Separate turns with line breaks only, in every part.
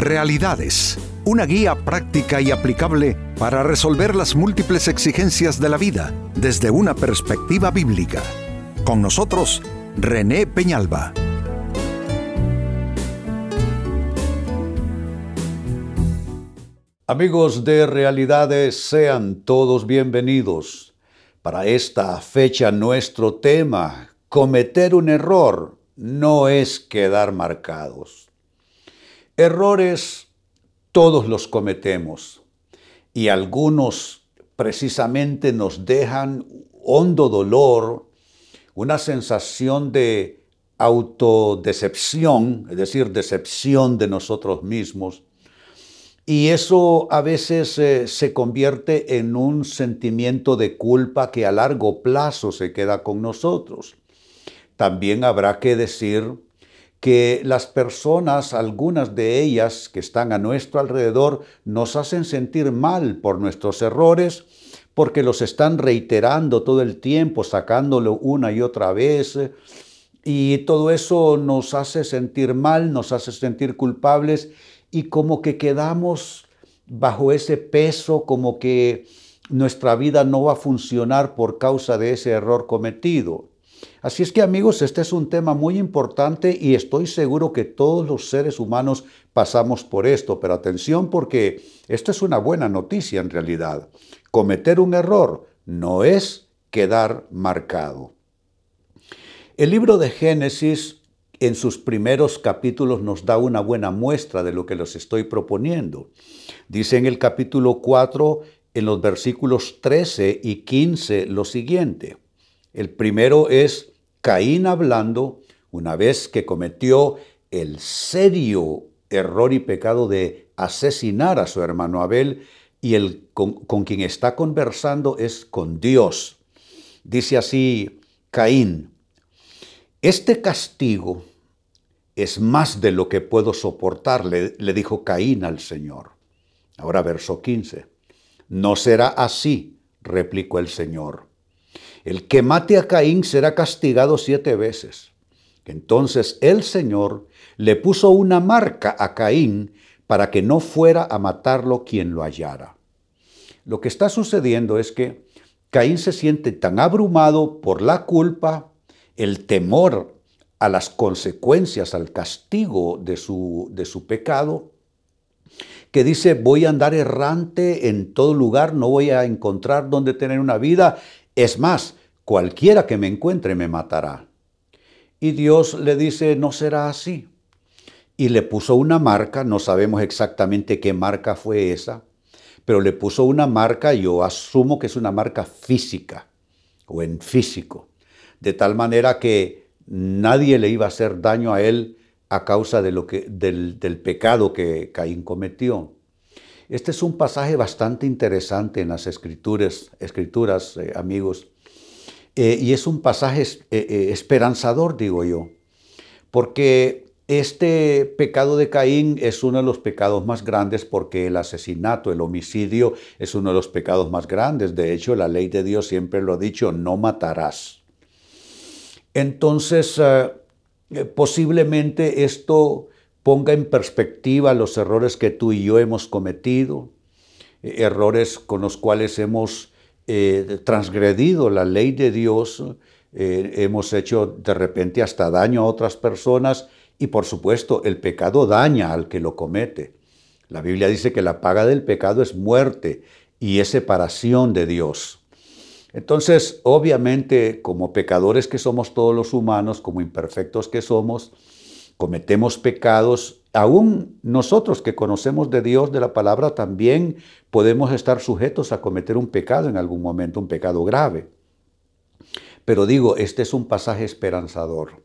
Realidades, una guía práctica y aplicable para resolver las múltiples exigencias de la vida desde una perspectiva bíblica. Con nosotros, René Peñalba.
Amigos de Realidades, sean todos bienvenidos. Para esta fecha nuestro tema, cometer un error no es quedar marcados. Errores todos los cometemos y algunos precisamente nos dejan hondo dolor, una sensación de autodecepción, es decir, decepción de nosotros mismos. Y eso a veces eh, se convierte en un sentimiento de culpa que a largo plazo se queda con nosotros. También habrá que decir que las personas, algunas de ellas que están a nuestro alrededor, nos hacen sentir mal por nuestros errores, porque los están reiterando todo el tiempo, sacándolo una y otra vez. Y todo eso nos hace sentir mal, nos hace sentir culpables y como que quedamos bajo ese peso, como que nuestra vida no va a funcionar por causa de ese error cometido. Así es que amigos, este es un tema muy importante y estoy seguro que todos los seres humanos pasamos por esto, pero atención porque esto es una buena noticia en realidad. Cometer un error no es quedar marcado. El libro de Génesis en sus primeros capítulos nos da una buena muestra de lo que les estoy proponiendo. Dice en el capítulo 4, en los versículos 13 y 15, lo siguiente. El primero es Caín hablando una vez que cometió el serio error y pecado de asesinar a su hermano Abel y el con, quien está conversando es con Dios. Dice así Caín, este castigo es más de lo que puedo soportar, le, le dijo Caín al Señor. Ahora verso 15, no será así, replicó el Señor. El que mate a Caín será castigado siete veces. Entonces el Señor le puso una marca a Caín para que no fuera a matarlo quien lo hallara. Lo que está sucediendo es que Caín se siente tan abrumado por la culpa, el temor a las consecuencias, al castigo de su, de su pecado, que dice, voy a andar errante en todo lugar, no voy a encontrar donde tener una vida es más, cualquiera que me encuentre me matará. Y Dios le dice, no será así. Y le puso una marca, no sabemos exactamente qué marca fue esa, pero le puso una marca, yo asumo que es una marca física o en físico, de tal manera que nadie le iba a hacer daño a él a causa de lo que, del, pecado que Caín cometió. Este es un pasaje bastante interesante en las escrituras, escrituras eh, amigos, eh, y es un pasaje eh, esperanzador, digo yo, porque este pecado de Caín es uno de los pecados más grandes porque el asesinato, el homicidio es uno de los pecados más grandes. De hecho, la ley de Dios siempre lo ha dicho, no matarás. Entonces, posiblemente esto ponga en perspectiva los errores que tú y yo hemos cometido, eh, errores con los cuales hemos eh, transgredido la ley de Dios, eh, hemos hecho de repente hasta daño a otras personas y por supuesto el pecado daña al que lo comete. La Biblia dice que la paga del pecado es muerte y es separación de Dios. Entonces, obviamente, como pecadores que somos todos los humanos, como imperfectos que somos, cometemos pecados, aún nosotros que conocemos de Dios, de la palabra, también podemos estar sujetos a cometer un pecado en algún momento, un pecado grave. Pero digo, este es un pasaje esperanzador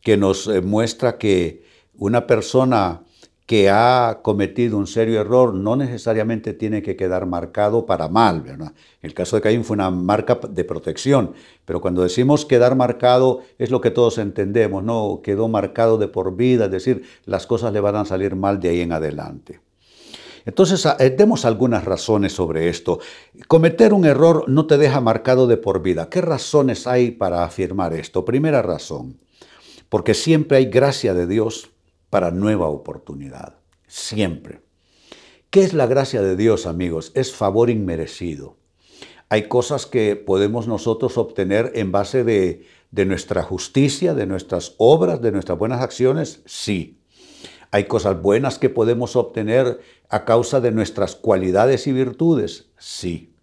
que nos eh, muestra que una persona que ha cometido un serio error no necesariamente tiene que quedar marcado para mal. ¿verdad? El caso de Caín fue una marca de protección, pero cuando decimos quedar marcado es lo que todos entendemos, no quedó marcado de por vida, es decir, las cosas le van a salir mal de ahí en adelante. Entonces, eh, demos algunas razones sobre esto. Cometer un error no te deja marcado de por vida. ¿Qué razones hay para afirmar esto? Primera razón, porque siempre hay gracia de Dios para nueva oportunidad. siempre. ¿Qué es la gracia de Dios, amigos? Es favor inmerecido. Hay cosas que podemos nosotros obtener en base de, de nuestra justicia, de nuestras obras, de nuestras buenas acciones, sí. Hay cosas buenas que podemos obtener a causa de nuestras cualidades y virtudes, sí.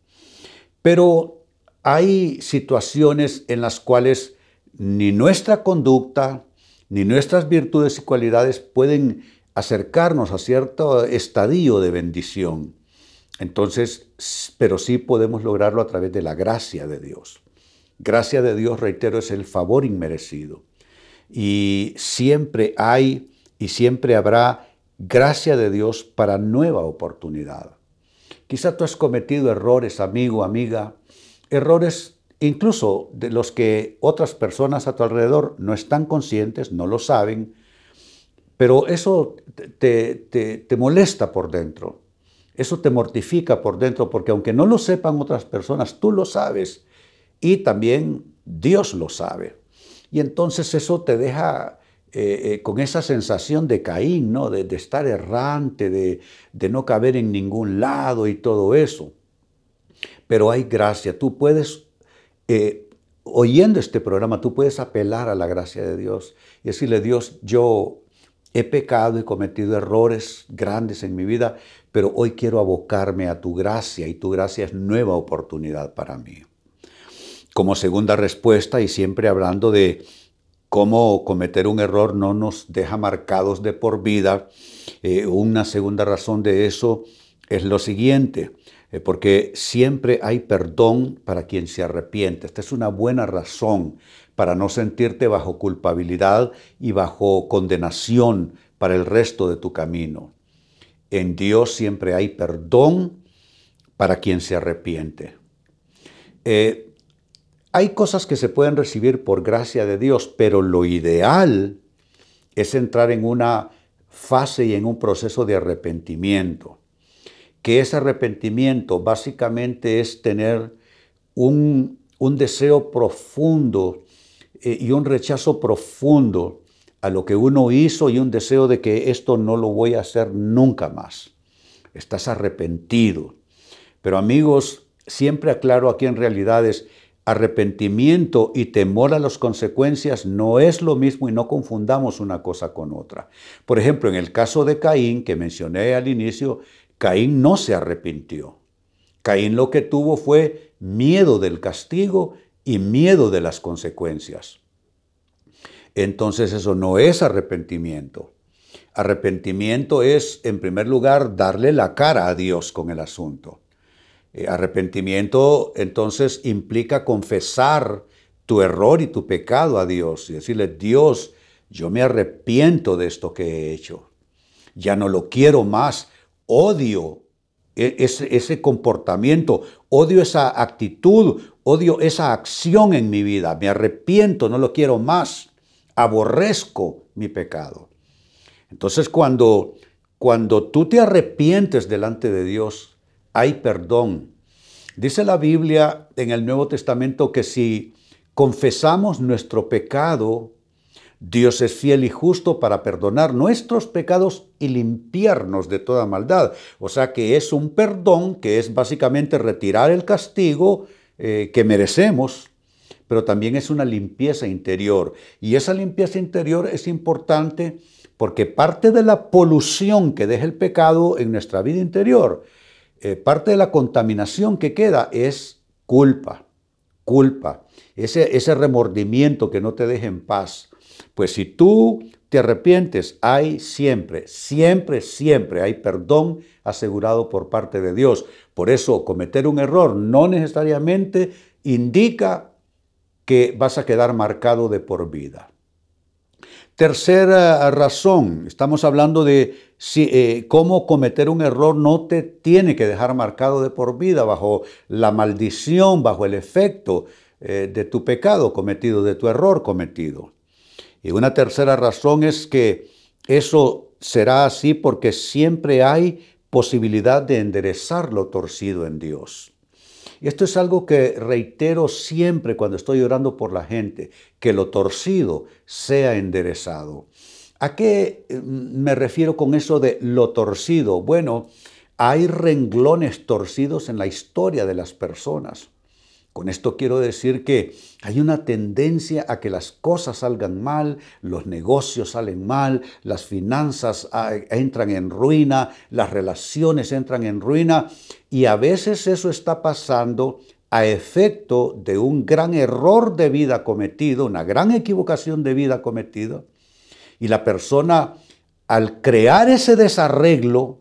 Pero hay situaciones en las cuales ni nuestra conducta, ni nuestras virtudes y cualidades pueden acercarnos a cierto estadio de bendición. Entonces, pero sí podemos lograrlo a través de la gracia de Dios. Gracia de Dios, reitero, es el favor inmerecido. Y siempre hay y siempre habrá gracia de Dios para nueva oportunidad. Quizá tú has cometido errores, amigo, amiga, errores incluso de los que otras personas a tu alrededor no están conscientes, no lo saben, pero eso te, molesta por dentro, eso te mortifica por dentro, porque aunque no lo sepan otras personas, tú lo sabes y también Dios lo sabe. Y entonces eso te deja eh, eh, con esa sensación de Caín, ¿no? de, estar errante, de, de no caber en ningún lado y todo eso. Pero hay gracia, tú puedes, eh, oyendo este programa, tú puedes apelar a la gracia de Dios y decirle, Dios, yo he pecado, y cometido errores grandes en mi vida, pero hoy quiero abocarme a tu gracia y tu gracia es nueva oportunidad para mí. Como segunda respuesta, y siempre hablando de cómo cometer un error no nos deja marcados de por vida, eh, una segunda razón de eso es lo siguiente, porque siempre hay perdón para quien se arrepiente. Esta es una buena razón para no sentirte bajo culpabilidad y bajo condenación para el resto de tu camino. En Dios siempre hay perdón para quien se arrepiente. Eh, hay cosas que se pueden recibir por gracia de Dios, pero lo ideal es entrar en una fase y en un proceso de arrepentimiento que ese arrepentimiento básicamente es tener un, deseo profundo eh, y un rechazo profundo a lo que uno hizo y un deseo de que esto no lo voy a hacer nunca más. Estás arrepentido. Pero amigos, siempre aclaro aquí en realidades, arrepentimiento y temor a las consecuencias no es lo mismo y no confundamos una cosa con otra. Por ejemplo, en el caso de Caín, que mencioné al inicio, Caín no se arrepintió. Caín lo que tuvo fue miedo del castigo y miedo de las consecuencias. Entonces eso no es arrepentimiento. Arrepentimiento es, en primer lugar, darle la cara a Dios con el asunto. Eh, arrepentimiento entonces implica confesar tu error y tu pecado a Dios y decirle, Dios, yo me arrepiento de esto que he hecho. Ya no lo quiero más odio e-, ese, comportamiento, odio esa actitud, odio esa acción en mi vida, me arrepiento, no lo quiero más, aborrezco mi pecado. Entonces cuando, cuando tú te arrepientes delante de Dios, hay perdón. Dice la Biblia en el Nuevo Testamento que si confesamos nuestro pecado, Dios es fiel y justo para perdonar nuestros pecados y limpiarnos de toda maldad. O sea que es un perdón que es básicamente retirar el castigo eh, que merecemos, pero también es una limpieza interior. Y esa limpieza interior es importante porque parte de la polución que deja el pecado en nuestra vida interior, eh, parte de la contaminación que queda es culpa, culpa, ese, ese remordimiento que no te deja en paz. Pues si tú te arrepientes, hay siempre, siempre, siempre hay perdón asegurado por parte de Dios. Por eso cometer un error no necesariamente indica que vas a quedar marcado de por vida. Tercera razón, estamos hablando de si, eh, cómo cometer un error no te tiene que dejar marcado de por vida bajo la maldición, bajo el efecto eh, de tu pecado cometido, de tu error cometido. Y una tercera razón es que eso será así porque siempre hay posibilidad de enderezar lo torcido en Dios. Y esto es algo que reitero siempre cuando estoy orando por la gente, que lo torcido sea enderezado. ¿A qué eh, me refiero con eso de lo torcido? Bueno, hay renglones torcidos en la historia de las personas. Con esto quiero decir que hay una tendencia a que las cosas salgan mal, los negocios salen mal, las finanzas ah, entran en ruina, las relaciones entran en ruina y a veces eso está pasando a efecto de un gran error de vida cometido, una gran equivocación de vida cometida. Y la persona al crear ese desarreglo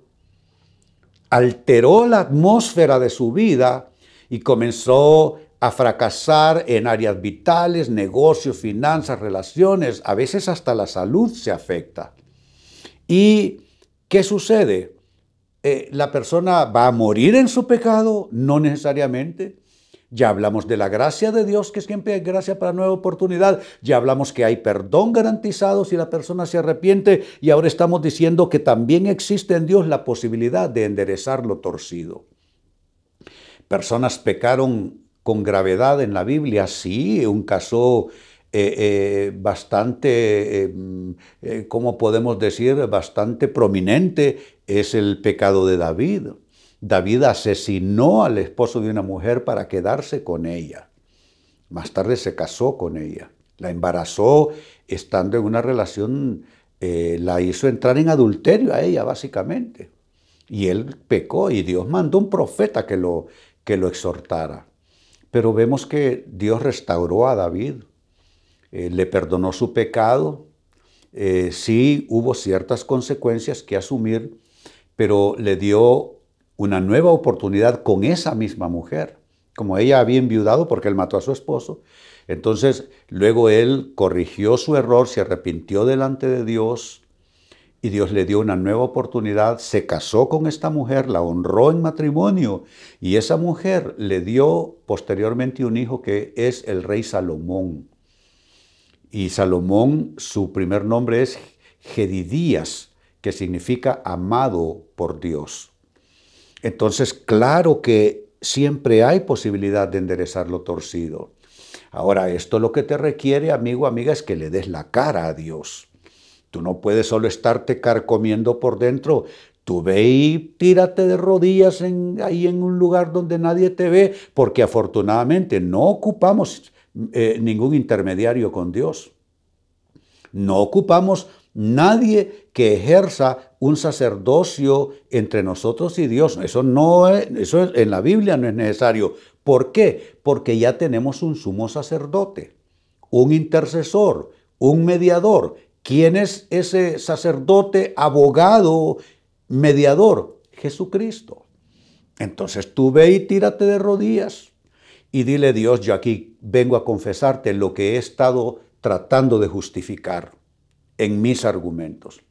alteró la atmósfera de su vida y comenzó a fracasar en áreas vitales, negocios, finanzas, relaciones, a veces hasta la salud se afecta. ¿Y qué sucede? Eh, ¿La persona va a morir en su pecado? No necesariamente. Ya hablamos de la gracia de Dios, que siempre hay gracia para nueva oportunidad. Ya hablamos que hay perdón garantizado si la persona se arrepiente. Y ahora estamos diciendo que también existe en Dios la posibilidad de enderezar lo torcido. Personas pecaron con gravedad en la Biblia, sí, un caso eh, eh, bastante, eh, ¿cómo podemos decir?, bastante prominente es el pecado de David. David asesinó al esposo de una mujer para quedarse con ella. Más tarde se casó con ella. La embarazó estando en una relación, la hizo entrar en adulterio a ella, básicamente. Y él pecó y Dios mandó un profeta que lo, que lo exhortara. Pero vemos que Dios restauró a David, eh, le perdonó su pecado, eh, sí hubo ciertas consecuencias que asumir, pero le dio una nueva oportunidad con esa misma mujer. Como ella había enviudado porque él mató a su esposo, entonces luego él corrigió su error, se arrepintió delante de Dios, y Dios le dio una nueva oportunidad, se casó con esta mujer, la honró en matrimonio y esa mujer le dio posteriormente un hijo que es el rey Salomón. Y Salomón, su primer nombre es Gedidías, que significa amado por Dios. Entonces, claro que siempre hay posibilidad de enderezar lo torcido. Ahora, esto lo que te requiere, amigo, amiga, es que le des la cara a Dios. Tú no puedes solo estarte carcomiendo por dentro. Tú ve y tírate de rodillas ahí en un lugar donde nadie te ve, porque afortunadamente no ocupamos eh, ningún intermediario con Dios. No ocupamos nadie que ejerza un sacerdocio entre nosotros y Dios. Eso no eso en la Biblia no es necesario. ¿Por qué? Porque ya tenemos un sumo sacerdote, un intercesor, un mediador ¿Quién es ese sacerdote, abogado, mediador? Jesucristo. Entonces tú ve y tírate de rodillas y dile, Dios, yo aquí vengo a confesarte lo que he estado tratando de justificar en mis argumentos,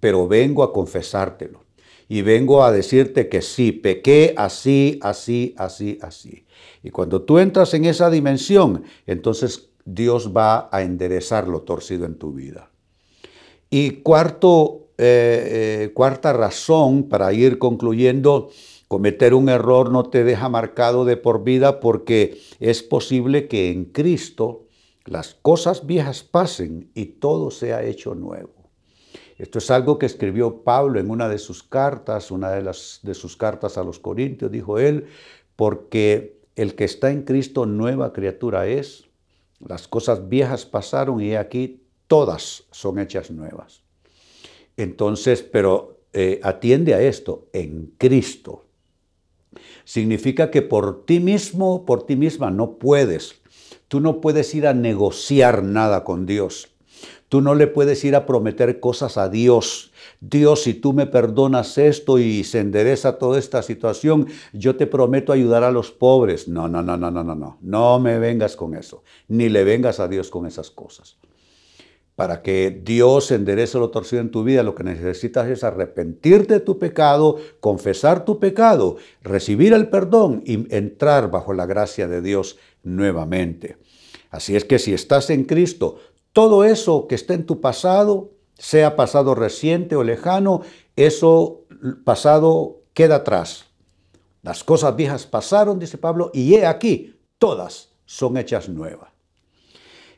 pero vengo a confesártelo y vengo a decirte que sí, pequé así, así, así, así. Y cuando tú entras en esa dimensión, entonces Dios va a enderezar lo torcido en tu vida. Y cuarto, eh, eh, cuarta razón para ir concluyendo, cometer un error no te deja marcado de por vida porque es posible que en Cristo las cosas viejas pasen y todo sea hecho nuevo. Esto es algo que escribió Pablo en una de sus cartas, una de, las, de sus cartas a los Corintios, dijo él, porque el que está en Cristo nueva criatura es, las cosas viejas pasaron y aquí todas son hechas nuevas. Entonces, pero eh, atiende a esto, en Cristo. Significa que por ti mismo, por ti misma, no puedes. Tú no puedes ir a negociar nada con Dios. Tú no le puedes ir a prometer cosas a Dios. Dios, si tú me perdonas esto y se endereza toda esta situación, yo te prometo ayudar a los pobres. No, no, no, no, no, no, no. No me vengas con eso. Ni le vengas a Dios con esas cosas. Para que Dios enderece lo torcido en tu vida, lo que necesitas es arrepentirte de tu pecado, confesar tu pecado, recibir el perdón y entrar bajo la gracia de Dios nuevamente. Así es que si estás en Cristo, todo eso que está en tu pasado, sea pasado reciente o lejano, eso pasado queda atrás. Las cosas viejas pasaron, dice Pablo, y he aquí, todas son hechas nuevas.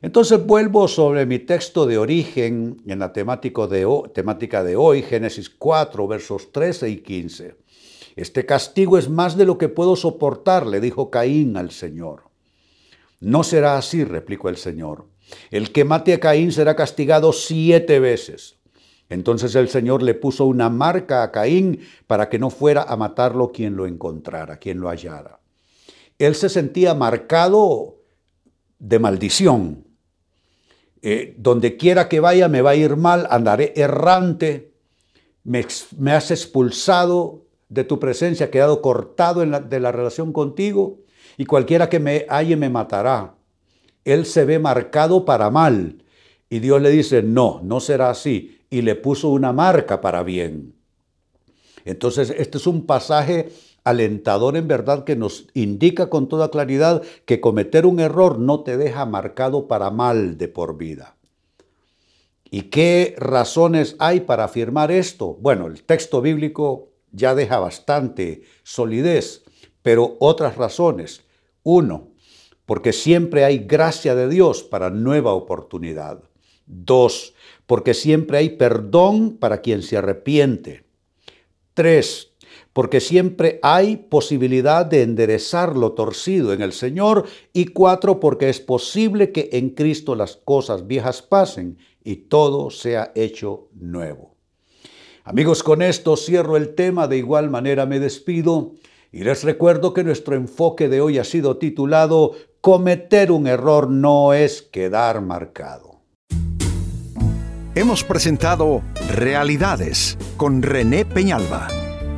Entonces vuelvo sobre mi texto de origen en la temática de, hoy, Génesis 4, versos 13 y 15. Este castigo es más de lo que puedo soportar, le dijo Caín al Señor. No será así, replicó el Señor. El que mate a Caín será castigado siete veces. Entonces el Señor le puso una marca a Caín para que no fuera a matarlo quien lo encontrara, quien lo hallara. Él se sentía marcado de maldición. Eh, donde quiera que vaya me va a ir mal, andaré errante, me, has expulsado de tu presencia, quedado cortado de la relación contigo y cualquiera que me halle me matará. Él se ve marcado para mal y Dios le dice, no, no será así y le puso una marca para bien. Entonces, este es un pasaje alentador en verdad que nos indica con toda claridad que cometer un error no te deja marcado para mal de por vida. ¿Y qué razones hay para afirmar esto? Bueno, el texto bíblico ya deja bastante solidez, pero otras razones. Uno, porque siempre hay gracia de Dios para nueva oportunidad. Dos, porque siempre hay perdón para quien se arrepiente. Tres, porque siempre hay posibilidad de enderezar lo torcido en el Señor. Y cuatro, porque es posible que en Cristo las cosas viejas pasen y todo sea hecho nuevo. Amigos, con esto cierro el tema, de igual manera me despido y les recuerdo que nuestro enfoque de hoy ha sido titulado Cometer un error no es quedar marcado
hemos presentado Realidades con René Peñalba.